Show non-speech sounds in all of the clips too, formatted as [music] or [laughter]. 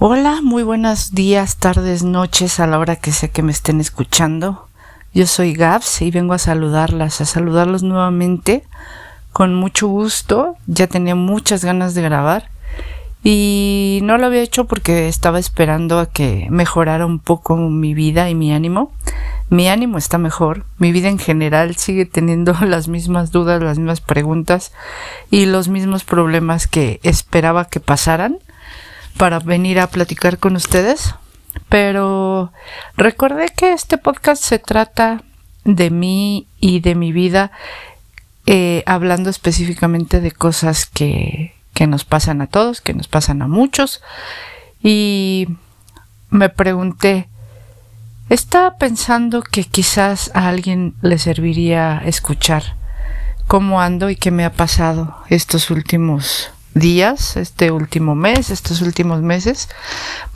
Hola, muy buenos días, tardes, noches a la hora que sé que me estén escuchando. Yo soy Gabs y vengo a saludarlas, a saludarlos nuevamente con mucho gusto. Ya tenía muchas ganas de grabar y no lo había hecho porque estaba esperando a que mejorara un poco mi vida y mi ánimo. Mi ánimo está mejor, mi vida en general sigue teniendo [laughs] las mismas dudas, las mismas preguntas y los mismos problemas que esperaba que pasaran para venir a platicar con ustedes, pero recordé que este podcast se trata de mí y de mi vida, eh, hablando específicamente de cosas que, que nos pasan a todos, que nos pasan a muchos, y me pregunté, estaba pensando que quizás a alguien le serviría escuchar cómo ando y qué me ha pasado estos últimos días, este último mes, estos últimos meses,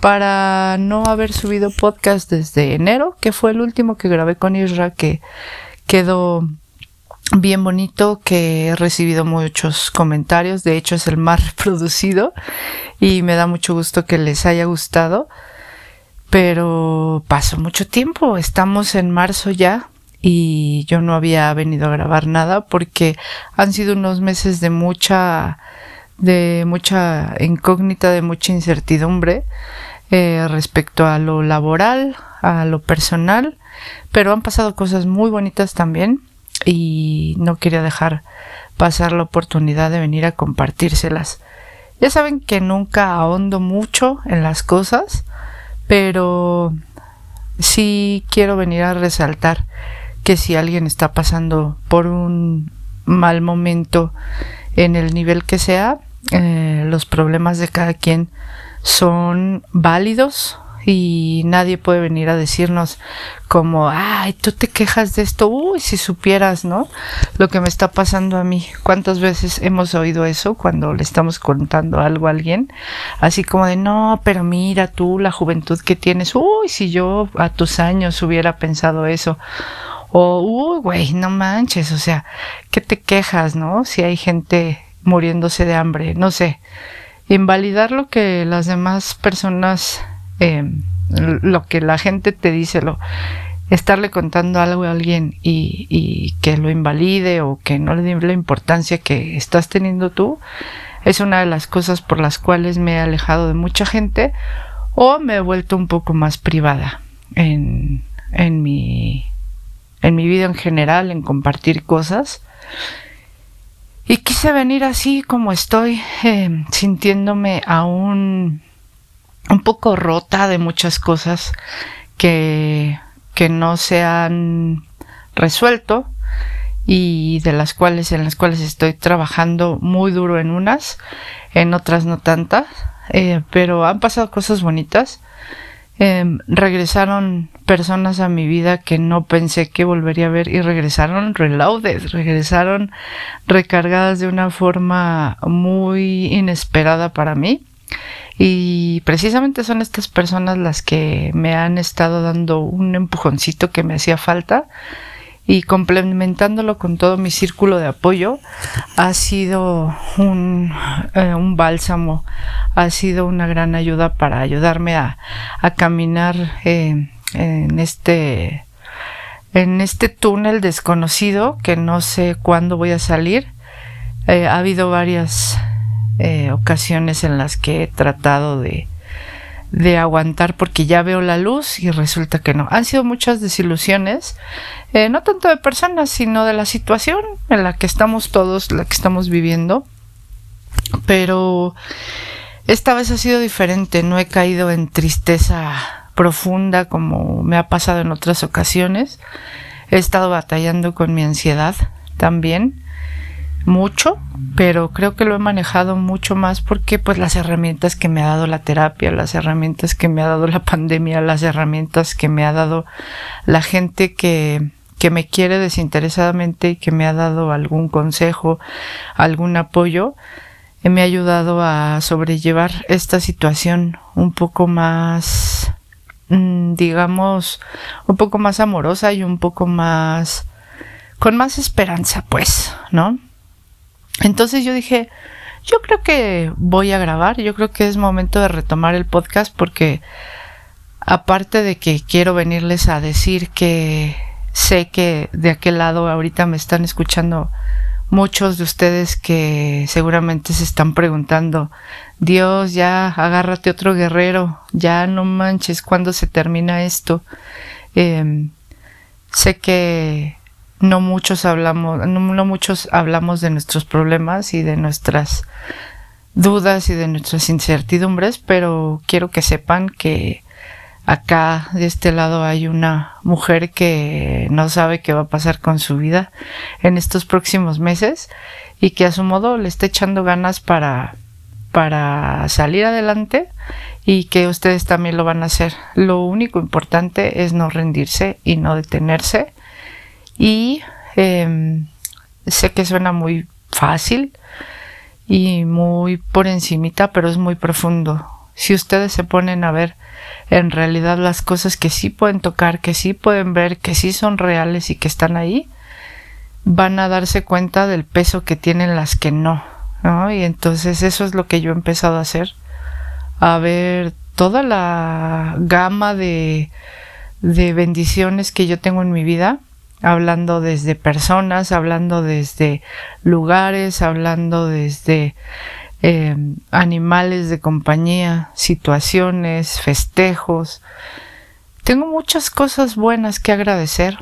para no haber subido podcast desde enero, que fue el último que grabé con Isra, que quedó bien bonito, que he recibido muchos comentarios, de hecho es el más [laughs] reproducido y me da mucho gusto que les haya gustado. Pero pasó mucho tiempo, estamos en marzo ya, y yo no había venido a grabar nada porque han sido unos meses de mucha de mucha incógnita, de mucha incertidumbre eh, respecto a lo laboral, a lo personal, pero han pasado cosas muy bonitas también y no quería dejar pasar la oportunidad de venir a compartírselas. Ya saben que nunca ahondo mucho en las cosas, pero sí quiero venir a resaltar que si alguien está pasando por un mal momento en el nivel que sea, eh, los problemas de cada quien son válidos y nadie puede venir a decirnos como, ay, tú te quejas de esto, uy, si supieras, ¿no? Lo que me está pasando a mí. ¿Cuántas veces hemos oído eso cuando le estamos contando algo a alguien? Así como de, no, pero mira tú la juventud que tienes, uy, si yo a tus años hubiera pensado eso. O, uy, güey, no manches, o sea, ¿qué te quejas, no? Si hay gente muriéndose de hambre, no sé, invalidar lo que las demás personas, em, lo que la gente te dice, lo, estarle contando algo a alguien y, y, que lo invalide o que no le dé la importancia que estás teniendo tú, es una de las cosas por las cuales me he alejado de mucha gente o me he vuelto un poco más privada en, en mi en mi vida en general, en compartir cosas y quise venir así como estoy, eh, sintiéndome aún un poco rota de muchas cosas que, que no se han resuelto y de las cuales en las cuales estoy trabajando muy duro en unas, en otras no tantas, eh, pero han pasado cosas bonitas. Em, regresaron personas a mi vida que no pensé que volvería a ver y regresaron reloaded, regresaron recargadas de una forma muy inesperada para mí. Y precisamente son estas personas las que me han estado dando un empujoncito que me hacía falta y complementándolo con todo mi círculo de apoyo ha sido un, eh, un bálsamo, ha sido una gran ayuda para ayudarme a, a caminar eh, en este en este túnel desconocido que no sé cuándo voy a salir. Eh, ha habido varias ocasiones en las que he tratado de, de aguantar porque ya veo la luz y resulta que no. Han sido muchas desilusiones, eh, no tanto de personas, sino de la situación en la que estamos todos, la que estamos viviendo. Pero esta vez ha sido diferente, no he caído en tristeza profunda como me ha pasado en otras ocasiones. He estado batallando con mi ansiedad también mucho, pero creo que lo he manejado mucho más porque pues las herramientas que me ha dado la terapia, las herramientas que me ha dado la [laughs] pandemia, las herramientas que me ha dado la gente que, que me quiere desinteresadamente y que me ha dado algún consejo, algún apoyo, eh, me ha ayudado a sobrellevar esta situación un poco más, digamos, un poco más amorosa y un poco más, con más esperanza, pues, ¿no? Entonces yo dije, Yo creo que voy a grabar, yo creo que es momento de retomar el podcast porque aparte de que quiero venirles a decir que sé que de aquel lado ahorita me están escuchando muchos de ustedes que seguramente se están preguntando, Dios, ya agárrate otro guerrero, ya no manches, ¿cuándo se termina esto? Em, sé que no muchos hablamos, no, muchos hablamos de nuestros problemas y de nuestras dudas y de nuestras incertidumbres, pero quiero que sepan que acá de este lado hay una mujer que no sabe qué va a pasar con su vida en estos próximos meses y que a su modo le está echando ganas para para salir adelante y que ustedes también lo van a hacer. Lo único importante es no rendirse y no detenerse y em, sé que suena muy fácil y muy por encimita, pero es muy profundo. Si ustedes se ponen a ver en realidad las cosas que sí pueden tocar, que sí pueden ver, que sí son reales y que están ahí, van a darse cuenta del peso que tienen las que no. Y entonces eso es lo que yo he empezado a hacer, a ver toda la gama de, de bendiciones que yo tengo en mi vida hablando desde personas, hablando desde lugares, hablando desde eh, animales de compañía, situaciones, festejos. Tengo muchas cosas buenas que agradecer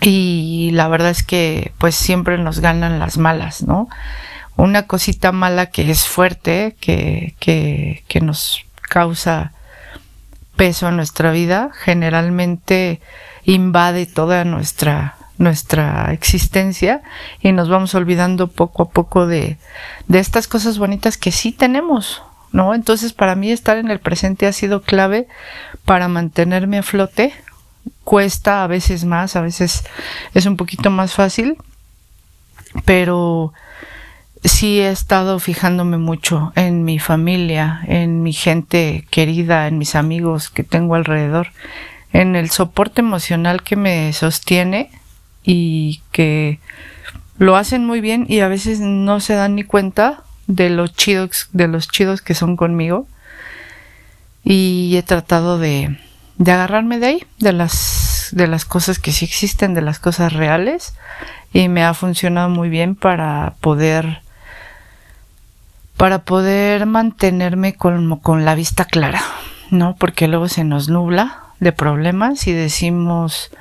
y la verdad es que pues siempre nos ganan las malas, ¿no? Una cosita mala que es fuerte, que, que, que nos causa peso en nuestra vida, generalmente invade toda nuestra nuestra existencia y nos vamos olvidando poco a poco de, de estas cosas bonitas que sí tenemos, ¿no? Entonces para mí estar en el presente ha sido clave para mantenerme a flote. Cuesta a veces más, a veces es un poquito más fácil, pero sí he estado fijándome mucho en mi familia, en mi gente querida, en mis amigos que tengo alrededor, en el soporte emocional que me sostiene y que lo hacen muy bien y a veces no se dan ni cuenta de los chidos, de los chidos que son conmigo. Y he tratado de, de agarrarme de ahí, de las, de las cosas que sí existen, de las cosas reales. Y me ha funcionado muy bien para poder para poder mantenerme con, con la vista clara, ¿no? Porque luego se nos nubla de problemas y decimos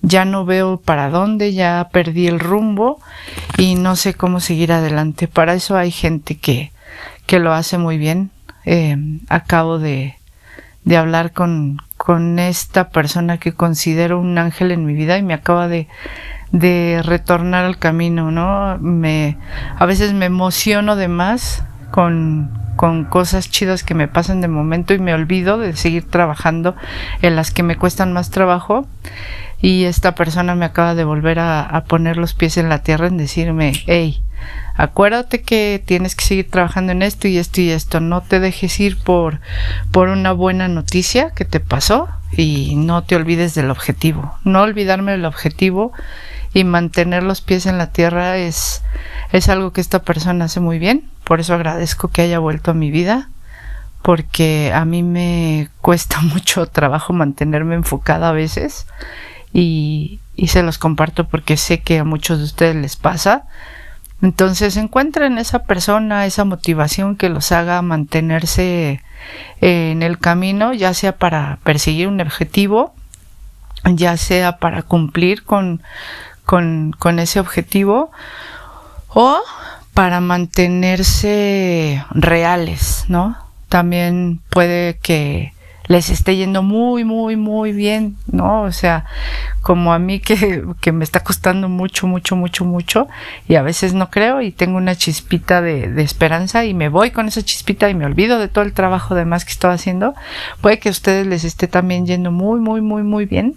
ya no veo para dónde, ya perdí el rumbo y no sé cómo seguir adelante. Para eso hay gente que, que lo hace muy bien. Eh, acabo de, de hablar con, con esta persona que considero un ángel en mi vida y me acaba de, de retornar al camino, ¿no? Me, a veces me emociono de más con, cosas chidas que me pasan de momento y me olvido de seguir trabajando en las que me cuestan más trabajo. Y esta persona me acaba de volver a, poner los pies en la tierra en decirme, hey, acuérdate que tienes que seguir trabajando en esto y esto y esto. No te dejes ir por, por una buena noticia que te pasó y no te olvides del objetivo. No olvidarme del objetivo y mantener los pies en la tierra es, es algo que esta persona hace muy bien. Por eso agradezco que haya vuelto a mi vida, porque a mí me [laughs] cuesta mucho trabajo mantenerme enfocada a veces y, se los comparto porque sé que a muchos de ustedes les pasa. Entonces encuentren esa persona, esa motivación que los haga mantenerse en el camino, ya sea para perseguir un objetivo, ya sea para cumplir con con, con ese objetivo o para mantenerse reales, ¿no? También puede que les esté yendo muy, muy, muy bien, ¿no? O sea, como a mí que, que, me está costando mucho, mucho, mucho, mucho, y a veces no creo y tengo una chispita de, esperanza y me voy con esa chispita y me olvido de todo el trabajo demás que estoy haciendo, puede que a ustedes les esté también yendo muy, muy, muy, muy bien,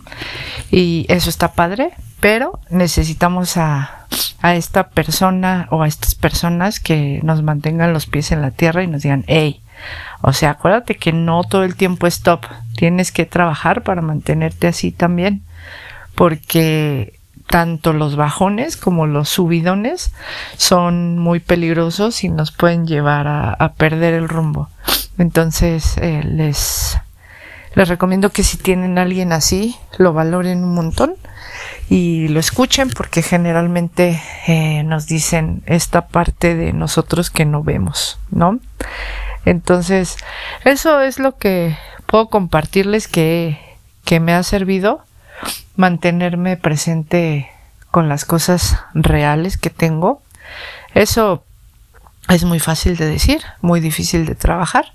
y eso está padre, pero necesitamos a, esta persona o a estas personas que nos mantengan los pies en la tierra y nos digan, hey, o sea, acuérdate que no todo el tiempo es top, tienes que trabajar para mantenerte así también, porque tanto los bajones como los subidones son muy peligrosos y nos pueden llevar a, perder el rumbo. Entonces eh, les, les recomiendo que si tienen a alguien así, lo valoren un montón y lo escuchen porque generalmente eh, nos dicen esta parte de nosotros que no vemos, ¿no? Entonces, eso es lo que puedo compartirles que, que me ha servido mantenerme presente con las cosas reales que tengo. Eso es muy fácil de decir, muy difícil de trabajar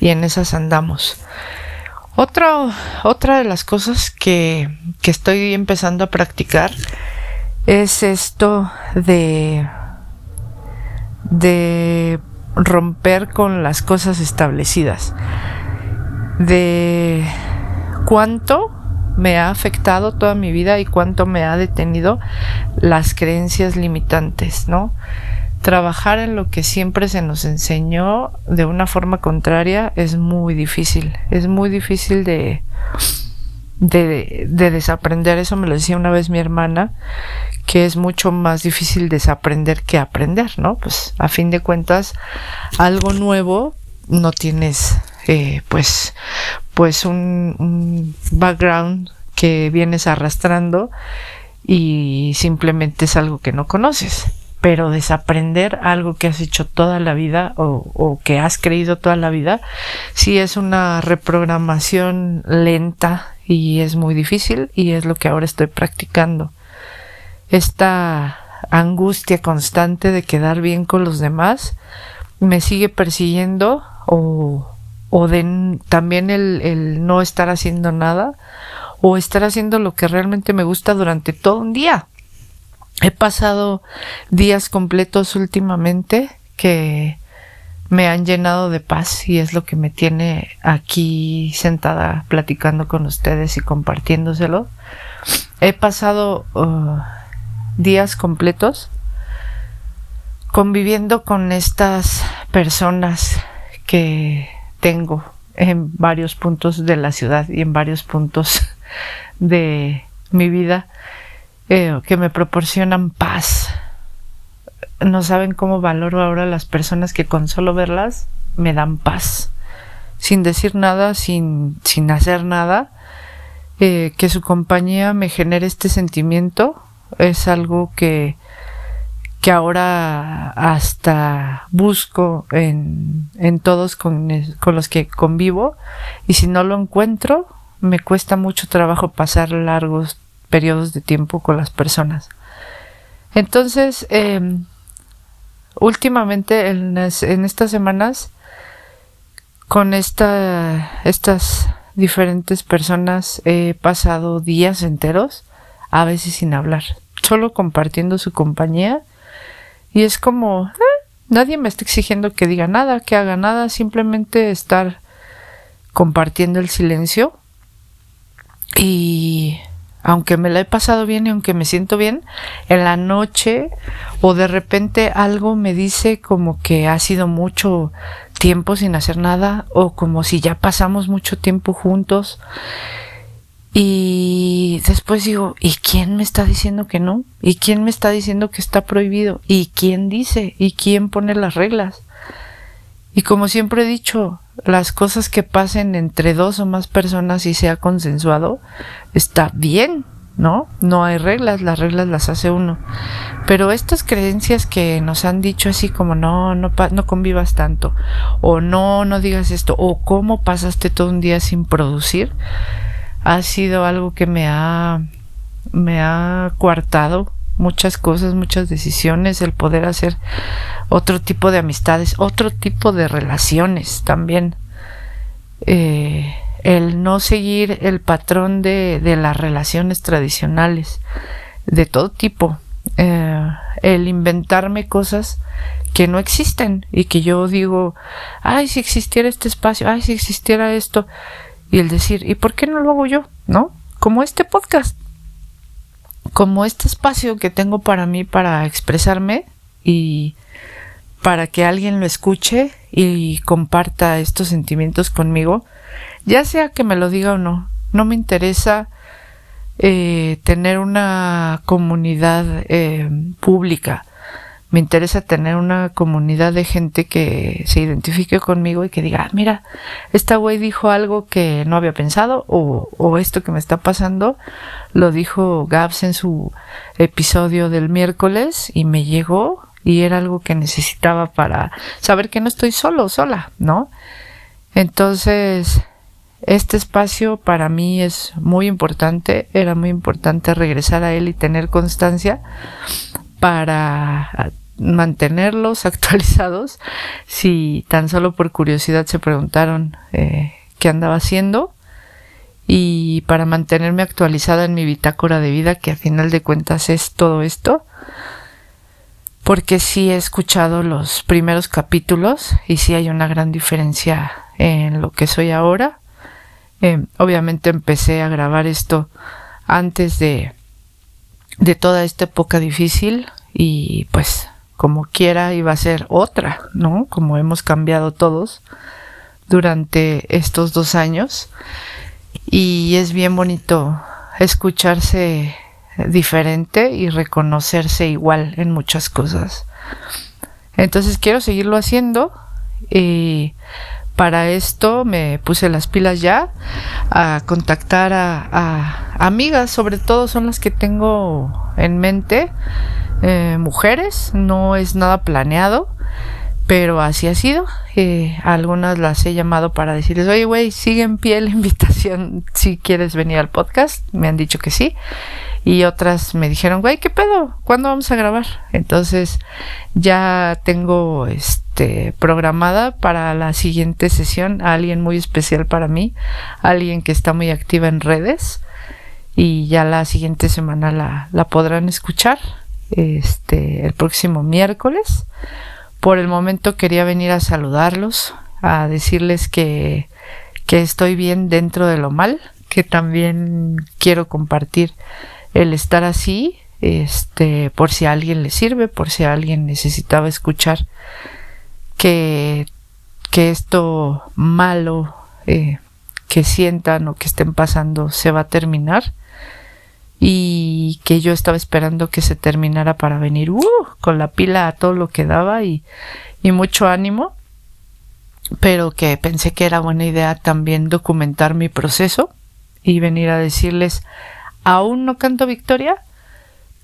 y en esas andamos. Otra, de las cosas que, que estoy empezando a practicar es esto de, de romper con las cosas establecidas, de cuánto me ha afectado toda mi vida y cuánto me ha detenido las creencias limitantes, ¿no? Trabajar en lo que siempre se nos enseñó de una forma contraria es muy difícil. Es muy difícil de, de, desaprender. Eso me lo decía una vez mi hermana, que es mucho más difícil desaprender que aprender, ¿no? Pues a fin de cuentas, algo nuevo no tienes, eh, pues, pues un, un background que vienes arrastrando y simplemente es algo que no conoces pero desaprender algo que has hecho toda la vida o, que has creído toda la vida, sí es una reprogramación lenta y es muy difícil y es lo que ahora estoy practicando. Esta angustia constante de quedar bien con los demás me sigue persiguiendo o, o de también el, el no estar haciendo nada o estar haciendo lo que realmente me gusta durante todo un día He pasado días completos últimamente que me han llenado de paz y es lo que me tiene aquí sentada platicando con ustedes y compartiéndoselo. He pasado uh, días completos conviviendo con estas personas que tengo en varios puntos de la ciudad y en varios puntos de mi vida que me proporcionan paz. No saben cómo valoro ahora las personas que con solo verlas me dan paz. Sin decir nada, sin, sin hacer nada. Eh, que su compañía me genere este sentimiento es algo que, que ahora hasta busco en, en todos con, con, los que convivo y si no lo encuentro me cuesta mucho trabajo pasar largos periodos de tiempo con las personas. Entonces, em, últimamente en, estas semanas, con esta, estas diferentes personas he pasado días enteros, a veces sin hablar, solo compartiendo su compañía. Y es como, eh, nadie me está exigiendo que diga nada, que haga nada, simplemente estar compartiendo el silencio. Y aunque me la he pasado bien y aunque me siento bien, en la noche o de repente algo me dice como que ha sido mucho tiempo sin hacer nada o como si ya pasamos mucho tiempo juntos. Y después digo, ¿y quién me está diciendo que no? ¿Y quién me está diciendo que está prohibido? ¿Y quién dice? ¿Y quién pone las reglas? Y como siempre he dicho, las cosas que pasen entre dos o más personas y sea consensuado, está bien, ¿no? No hay reglas, las reglas las hace uno. Pero estas creencias que nos han dicho así como no, no, convivas tanto, o no, no digas esto, o cómo pasaste todo un día sin producir, ha sido algo que me ha, me ha coartado muchas cosas, muchas decisiones, el poder hacer otro tipo de amistades, otro tipo de relaciones también. Eh, el no seguir el patrón de, de, las relaciones tradicionales de todo tipo. Eh, el inventarme cosas que no existen y que yo digo, ay, si existiera este espacio, ay, si existiera esto. Y el decir, ¿y por qué no lo hago yo? ¿No? Como este podcast como este espacio que tengo para mí para expresarme y para que alguien lo escuche y comparta estos sentimientos conmigo, ya sea que me lo diga o no, no me interesa eh, tener una comunidad eh, pública. Me interesa tener una comunidad de gente que se identifique conmigo y que diga, ah, mira, esta güey dijo algo que no había pensado o, o esto que me está pasando lo dijo Gabs en su episodio del miércoles y me llegó y era algo que necesitaba para saber que no estoy solo, sola, ¿no? Entonces, este espacio para mí es muy importante, era muy importante regresar a él y tener constancia para mantenerlos [laughs] actualizados. Si tan solo por curiosidad se preguntaron eh, qué andaba haciendo y para mantenerme actualizada en mi bitácora de vida, que a final de cuentas es todo esto, porque sí he escuchado los primeros capítulos y sí hay una gran diferencia en lo que soy ahora. Eh, obviamente empecé a grabar esto antes de, de toda esta época difícil y pues como quiera iba a ser otra, ¿no? Como hemos cambiado todos durante estos dos años y es bien bonito escucharse diferente y reconocerse igual en muchas cosas. Entonces quiero seguirlo haciendo y para esto me puse las pilas ya a contactar a, amigas, sobre todo son las que tengo en mente, eh, mujeres, no es nada planeado pero así ha sido. Eh, algunas las he llamado para decirles, oye, güey, sigue en pie la [laughs] invitación si quieres venir al podcast. Me han dicho que sí. Y otras me dijeron, güey, ¿qué pedo? ¿Cuándo vamos a grabar? Entonces ya tengo este programada para la siguiente sesión a alguien muy especial para mí, alguien que está muy activa en redes y ya la siguiente semana la, la podrán escuchar este el próximo miércoles. Por el momento quería venir a saludarlos, a decirles que, que estoy bien dentro de lo mal, que también quiero compartir el estar así, este, por si a alguien le sirve, por si alguien necesitaba escuchar que, que esto malo eh, que sientan o que estén pasando se va a terminar y que yo estaba esperando que se terminara para venir uh, con la pila a todo lo que daba y, y mucho ánimo, pero que pensé que era buena idea también documentar mi proceso y venir a decirles, aún no canto victoria,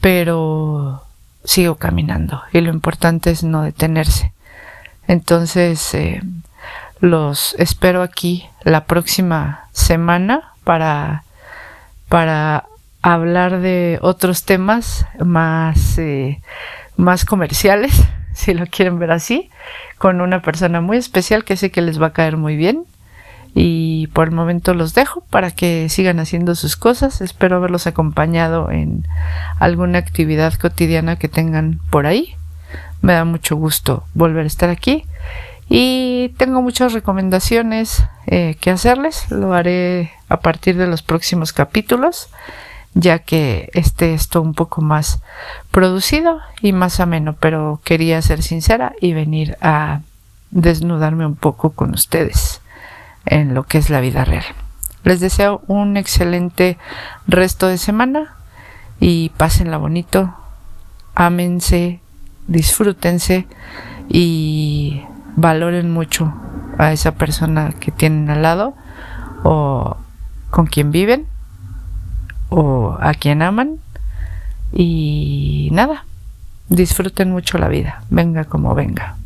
pero sigo caminando y lo importante es no detenerse. Entonces, eh, los espero aquí la próxima semana para, para hablar de otros temas más, eh, más comerciales, [laughs] si lo quieren ver así, con una persona muy especial que sé que les va a caer muy bien. Y por el momento los dejo para que sigan haciendo sus cosas. Espero haberlos acompañado en alguna actividad cotidiana que tengan por ahí. Me da mucho gusto volver a estar aquí. Y tengo muchas recomendaciones eh, que hacerles. Lo haré a partir de los próximos capítulos ya que este esto un poco más producido y más ameno, pero quería ser sincera y venir a desnudarme un poco con ustedes en lo que es la vida real. Les deseo un excelente resto de semana y pásenla bonito, ámense, disfrútense y valoren mucho a esa persona que tienen al lado o con quien viven o a quien aman y nada, disfruten mucho la vida, venga como venga.